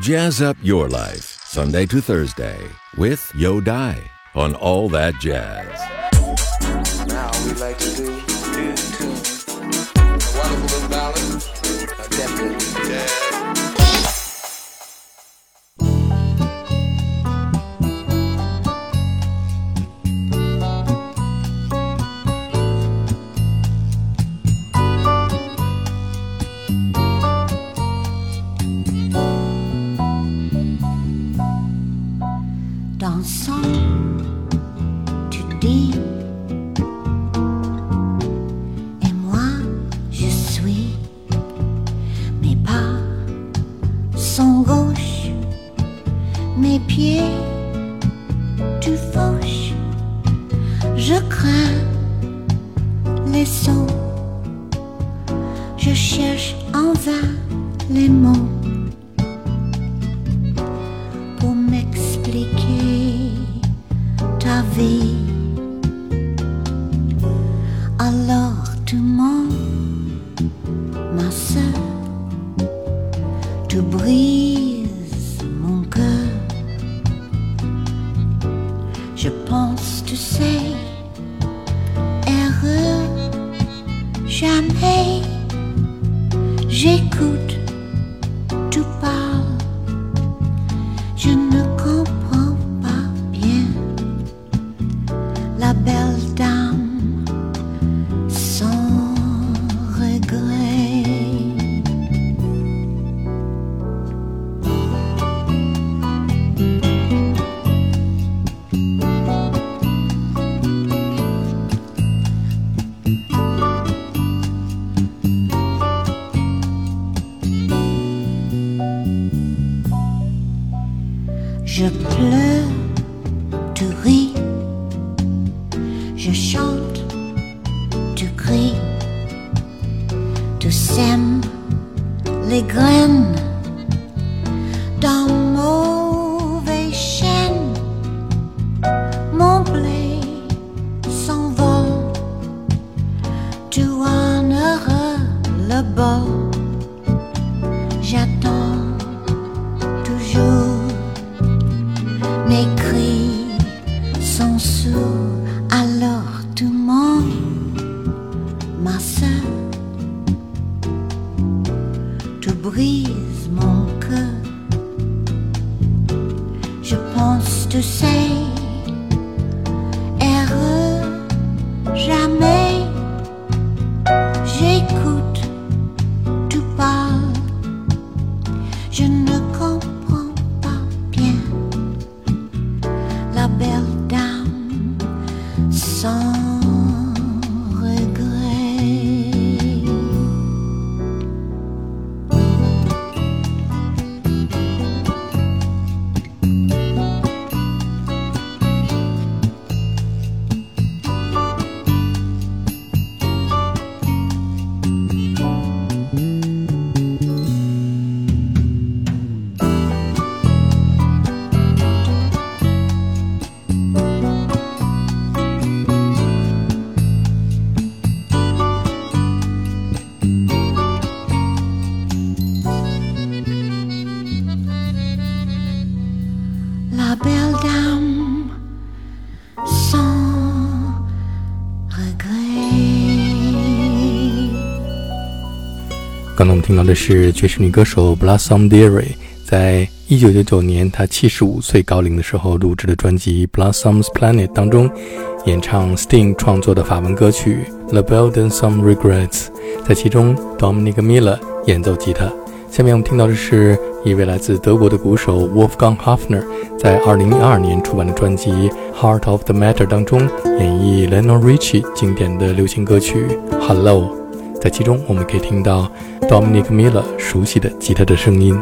Jazz up your life, Sunday to Thursday, with Yo Dai on All That Jazz. Les sauts, je cherche en vain les mots pour m'expliquer ta vie. Sœur. Tu brises mon cœur. Je pense, tu sais, 刚才我们听到的是爵士女歌手 Blossom Dearie 在一九九九年她七十五岁高龄的时候录制的专辑《Blossom's Planet》当中演唱 Sting 创作的法文歌曲《The Belle and Some Regrets》，在其中 Dominic Miller 演奏吉他。下面我们听到的是一位来自德国的鼓手 Wolfgang Hafner 在二零一二年出版的专辑《Heart of the Matter》当中演绎 Lionel Richie 经典的流行歌曲《Hello》。在其中，我们可以听到 Dominic Miller 熟悉的吉他的声音。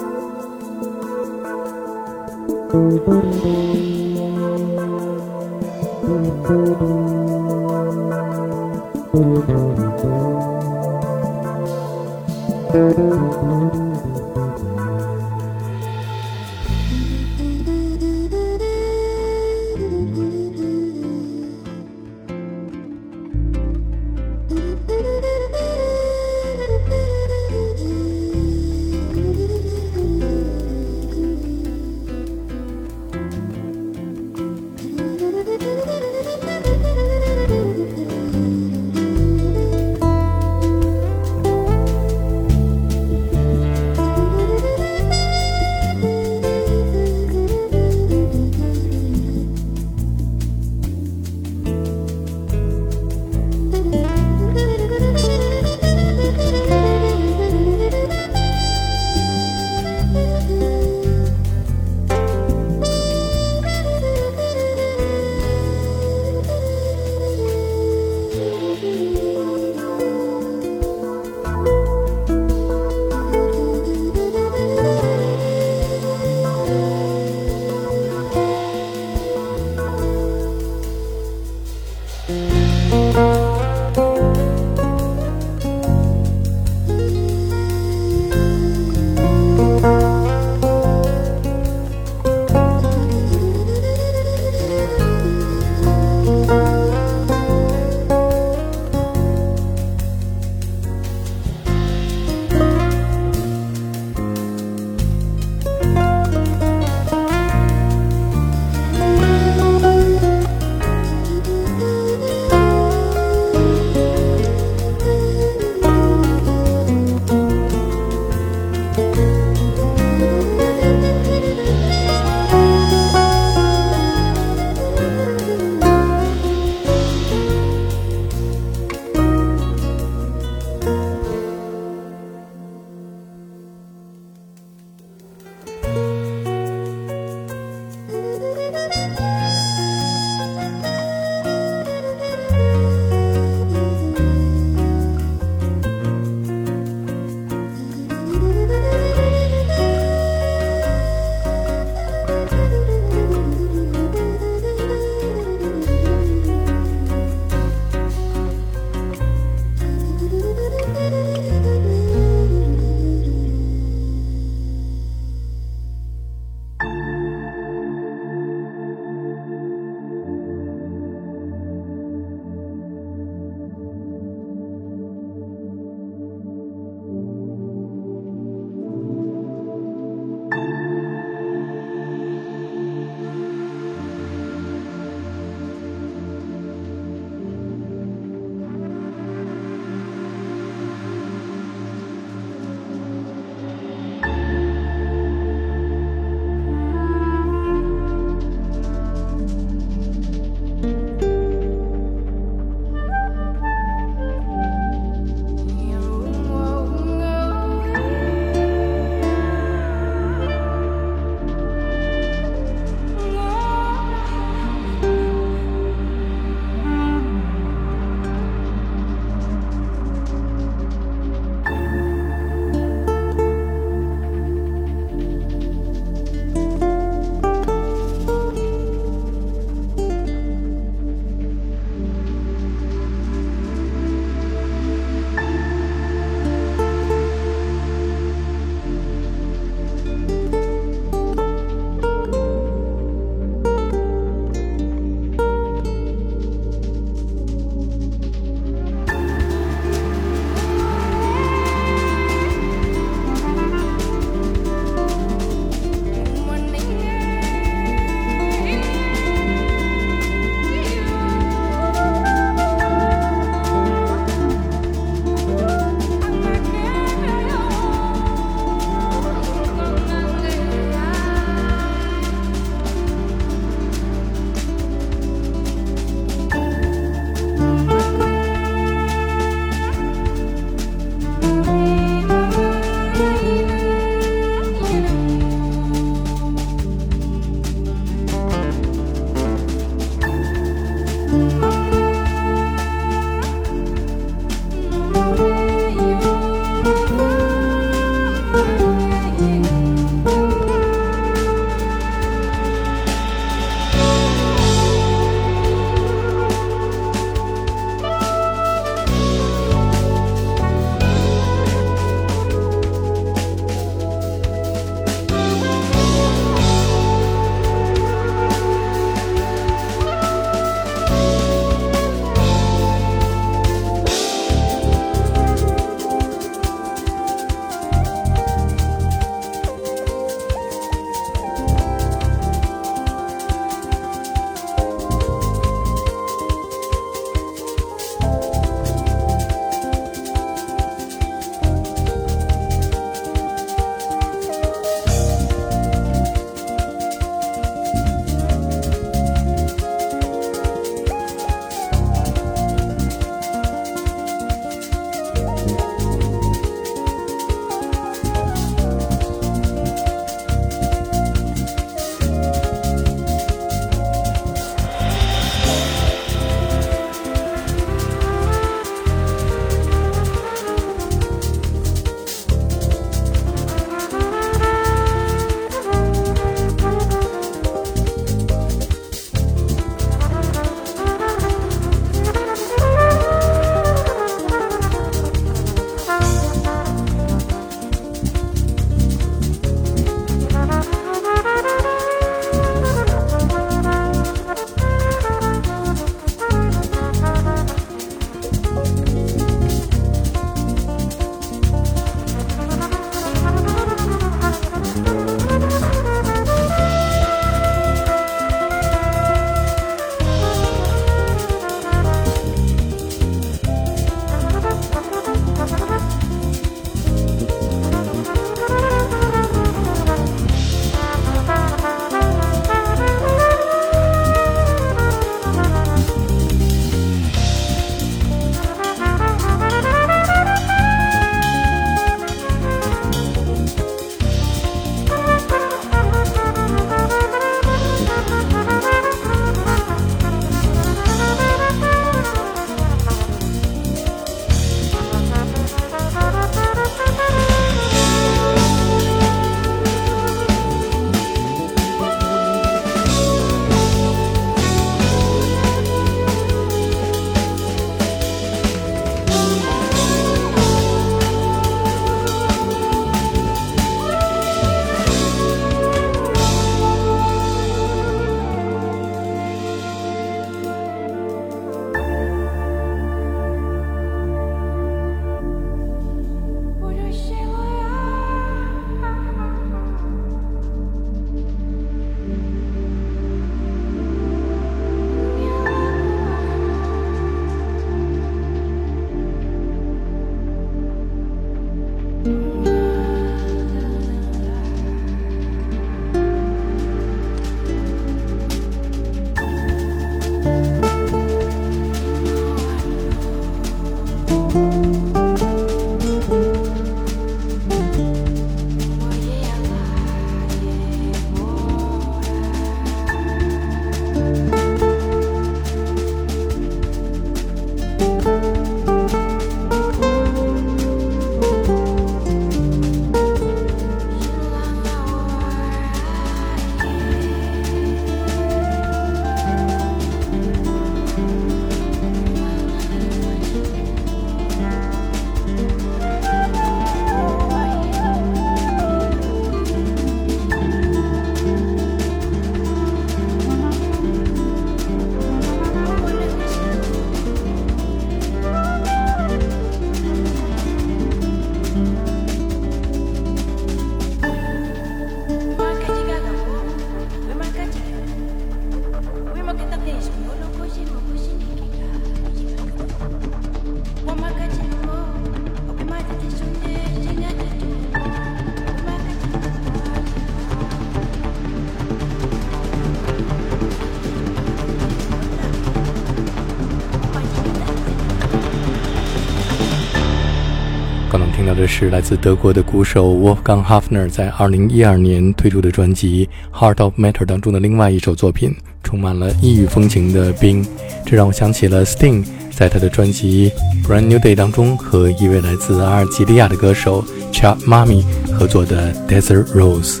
听到的是来自德国的鼓手 Wolfgang Hafner 在2012年推出的专辑《Heart of Matter》当中的另外一首作品，充满了异域风情的冰。这让我想起了 Sting 在他的专辑《Brand New Day》当中和一位来自阿尔及利亚的歌手 Chad Mami 合作的《Desert Rose》。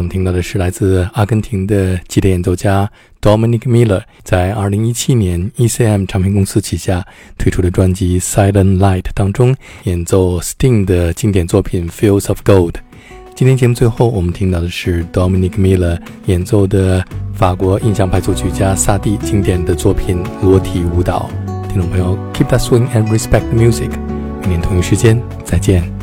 我们听到的是来自阿根廷的吉他演奏家 Dominic Miller 在2017年 ECM 唱片公司旗下推出的专辑 Silent Light 当中演奏 Sting 的经典作品 feels of gold 今天节目最后我们听到的是 Dominic Miller 演奏的法国印象派作曲家萨蒂经典的作品裸体舞蹈。听众朋友，keep that swing and respect music 明年同一时间，再见。